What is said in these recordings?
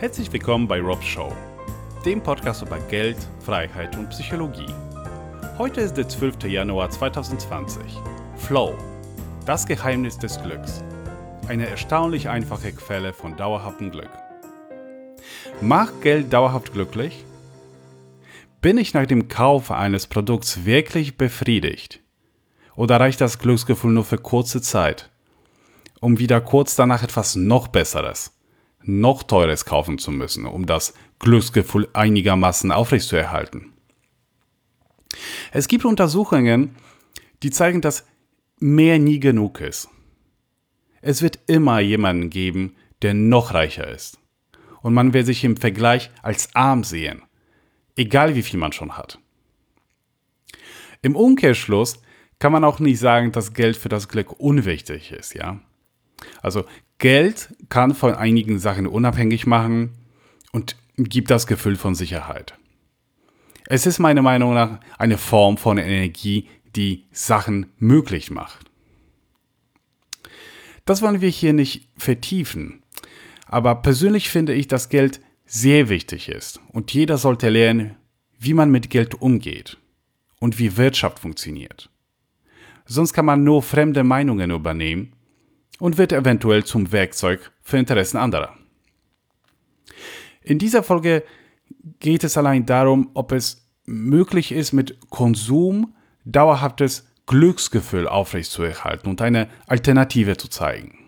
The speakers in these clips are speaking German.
Herzlich willkommen bei Rob's Show, dem Podcast über Geld, Freiheit und Psychologie. Heute ist der 12. Januar 2020. Flow, das Geheimnis des Glücks. Eine erstaunlich einfache Quelle von dauerhaftem Glück. Macht Geld dauerhaft glücklich? Bin ich nach dem Kauf eines Produkts wirklich befriedigt? Oder reicht das Glücksgefühl nur für kurze Zeit, um wieder kurz danach etwas noch Besseres, noch Teures kaufen zu müssen, um das Glücksgefühl einigermaßen aufrechtzuerhalten? Es gibt Untersuchungen, die zeigen, dass mehr nie genug ist. Es wird immer jemanden geben, der noch reicher ist. Und man wird sich im Vergleich als arm sehen egal wie viel man schon hat. Im Umkehrschluss kann man auch nicht sagen, dass Geld für das Glück unwichtig ist, ja. Also Geld kann von einigen Sachen unabhängig machen und gibt das Gefühl von Sicherheit. Es ist meiner Meinung nach eine Form von Energie, die Sachen möglich macht. Das wollen wir hier nicht vertiefen. Aber persönlich finde ich, dass Geld sehr wichtig ist und jeder sollte lernen, wie man mit Geld umgeht und wie Wirtschaft funktioniert. Sonst kann man nur fremde Meinungen übernehmen und wird eventuell zum Werkzeug für Interessen anderer. In dieser Folge geht es allein darum, ob es möglich ist, mit Konsum dauerhaftes Glücksgefühl aufrechtzuerhalten und eine Alternative zu zeigen.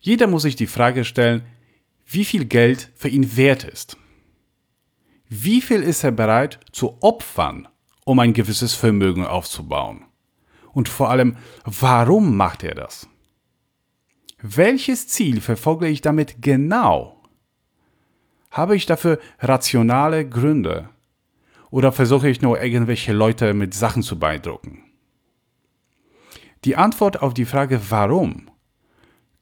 Jeder muss sich die Frage stellen, wie viel Geld für ihn wert ist. Wie viel ist er bereit zu opfern, um ein gewisses Vermögen aufzubauen? Und vor allem, warum macht er das? Welches Ziel verfolge ich damit genau? Habe ich dafür rationale Gründe? Oder versuche ich nur irgendwelche Leute mit Sachen zu beeindrucken? Die Antwort auf die Frage warum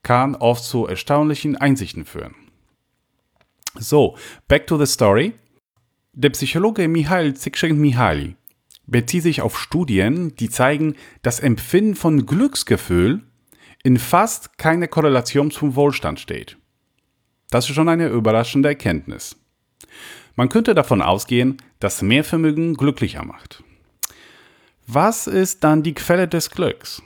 kann oft zu erstaunlichen Einsichten führen. So, back to the story. Der Psychologe Mihail Csikszentmihalyi bezieht sich auf Studien, die zeigen, dass Empfinden von Glücksgefühl in fast keine Korrelation zum Wohlstand steht. Das ist schon eine überraschende Erkenntnis. Man könnte davon ausgehen, dass mehr Vermögen glücklicher macht. Was ist dann die Quelle des Glücks?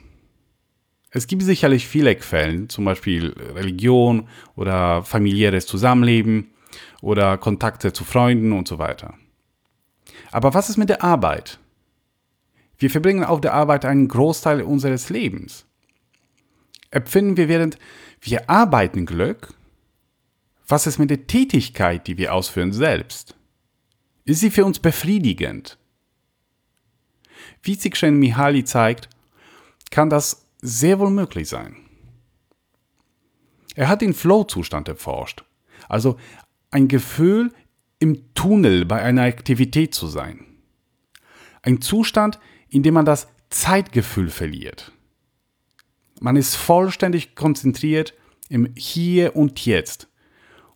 Es gibt sicherlich viele Quellen, zum Beispiel Religion oder familiäres Zusammenleben oder Kontakte zu Freunden und so weiter. Aber was ist mit der Arbeit? Wir verbringen auf der Arbeit einen Großteil unseres Lebens. Empfinden wir während wir arbeiten Glück? Was ist mit der Tätigkeit, die wir ausführen selbst? Ist sie für uns befriedigend? Wie Csikszentmihalyi Mihaly zeigt, kann das sehr wohl möglich sein. Er hat den Flow-Zustand erforscht, also ein Gefühl, im Tunnel bei einer Aktivität zu sein. Ein Zustand, in dem man das Zeitgefühl verliert. Man ist vollständig konzentriert im Hier und Jetzt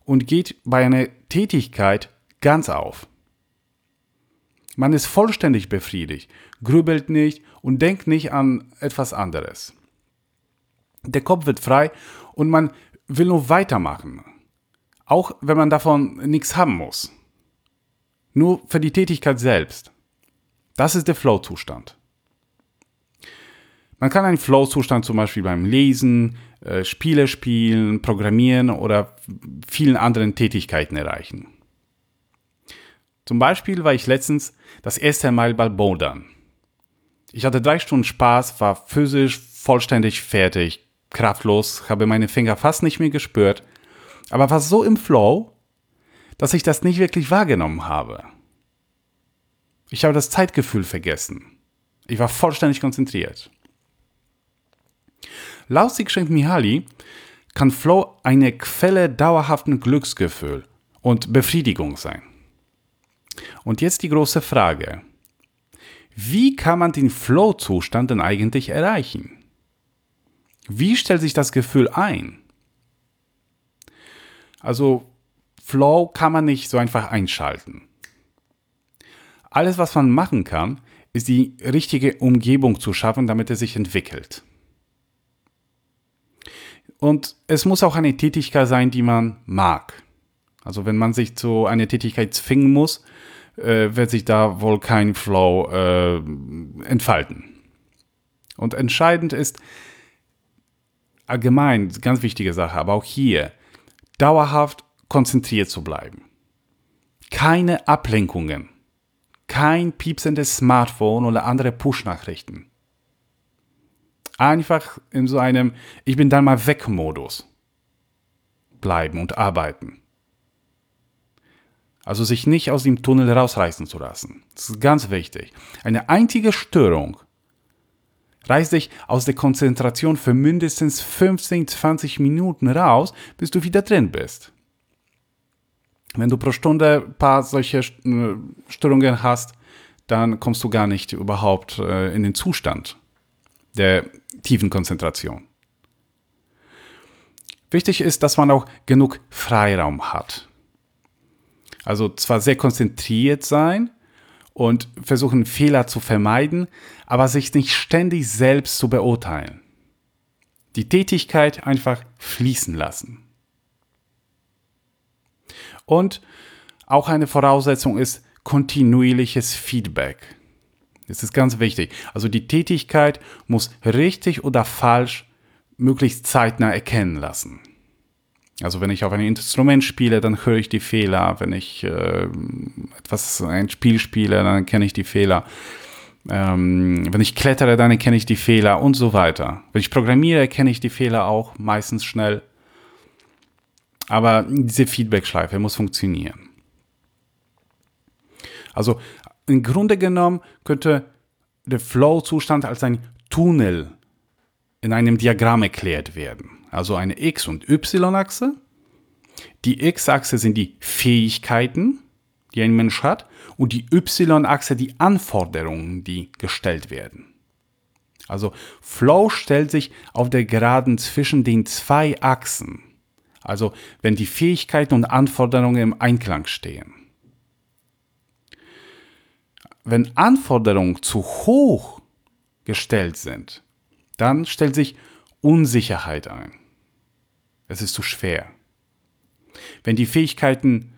und geht bei einer Tätigkeit ganz auf. Man ist vollständig befriedigt, grübelt nicht und denkt nicht an etwas anderes. Der Kopf wird frei und man will nur weitermachen, auch wenn man davon nichts haben muss. Nur für die Tätigkeit selbst. Das ist der Flow-Zustand. Man kann einen Flow-Zustand zum Beispiel beim Lesen, äh, Spiele spielen, Programmieren oder vielen anderen Tätigkeiten erreichen. Zum Beispiel war ich letztens das erste Mal bei Bouldern. Ich hatte drei Stunden Spaß, war physisch vollständig fertig, kraftlos, habe meine Finger fast nicht mehr gespürt aber war so im Flow, dass ich das nicht wirklich wahrgenommen habe. Ich habe das Zeitgefühl vergessen. Ich war vollständig konzentriert. Laut Sigshent Mihaly kann Flow eine Quelle dauerhaften Glücksgefühl und Befriedigung sein. Und jetzt die große Frage. Wie kann man den Flow-Zustand denn eigentlich erreichen? Wie stellt sich das Gefühl ein? Also Flow kann man nicht so einfach einschalten. Alles, was man machen kann, ist die richtige Umgebung zu schaffen, damit er sich entwickelt. Und es muss auch eine Tätigkeit sein, die man mag. Also wenn man sich zu einer Tätigkeit zwingen muss, äh, wird sich da wohl kein Flow äh, entfalten. Und entscheidend ist allgemein, ganz wichtige Sache, aber auch hier, dauerhaft konzentriert zu bleiben. Keine Ablenkungen. Kein piepsendes Smartphone oder andere Push-Nachrichten. Einfach in so einem Ich bin dann mal weg Modus bleiben und arbeiten. Also sich nicht aus dem Tunnel rausreißen zu lassen. Das ist ganz wichtig. Eine einzige Störung reißt dich aus der Konzentration für mindestens 15, 20 Minuten raus, bis du wieder drin bist. Wenn du pro Stunde ein paar solche äh, Störungen hast, dann kommst du gar nicht überhaupt äh, in den Zustand der tiefen Konzentration. Wichtig ist, dass man auch genug Freiraum hat. Also zwar sehr konzentriert sein und versuchen Fehler zu vermeiden, aber sich nicht ständig selbst zu beurteilen. Die Tätigkeit einfach fließen lassen. Und auch eine Voraussetzung ist kontinuierliches Feedback. Das ist ganz wichtig. Also die Tätigkeit muss richtig oder falsch möglichst zeitnah erkennen lassen. Also wenn ich auf ein Instrument spiele, dann höre ich die Fehler. Wenn ich äh, etwas, ein Spiel spiele, dann erkenne ich die Fehler. Ähm, wenn ich klettere, dann erkenne ich die Fehler und so weiter. Wenn ich programmiere, erkenne ich die Fehler auch meistens schnell. Aber diese Feedback-Schleife muss funktionieren. Also im Grunde genommen könnte der Flow-Zustand als ein Tunnel in einem Diagramm erklärt werden. Also eine X- und Y-Achse. Die X-Achse sind die Fähigkeiten, die ein Mensch hat, und die Y-Achse die Anforderungen, die gestellt werden. Also Flow stellt sich auf der Geraden zwischen den zwei Achsen. Also wenn die Fähigkeiten und Anforderungen im Einklang stehen. Wenn Anforderungen zu hoch gestellt sind, dann stellt sich Unsicherheit ein. Es ist zu schwer. Wenn die Fähigkeiten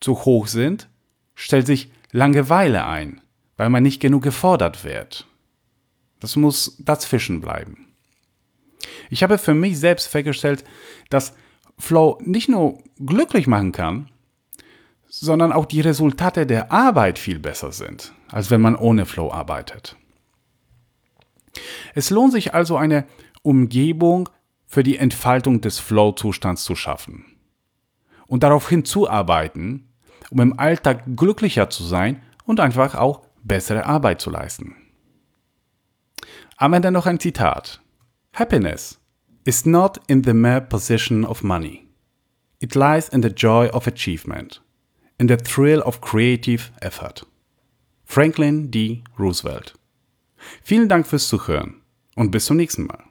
zu hoch sind, stellt sich Langeweile ein, weil man nicht genug gefordert wird. Das muss dazwischen bleiben. Ich habe für mich selbst festgestellt, dass Flow nicht nur glücklich machen kann, sondern auch die Resultate der Arbeit viel besser sind, als wenn man ohne Flow arbeitet. Es lohnt sich also eine Umgebung für die Entfaltung des Flow-Zustands zu schaffen und darauf hinzuarbeiten, um im Alltag glücklicher zu sein und einfach auch bessere Arbeit zu leisten. Am Ende noch ein Zitat. Happiness is not in the mere possession of money. It lies in the joy of achievement, in the thrill of creative effort. Franklin D. Roosevelt. Vielen Dank fürs Zuhören und bis zum nächsten Mal.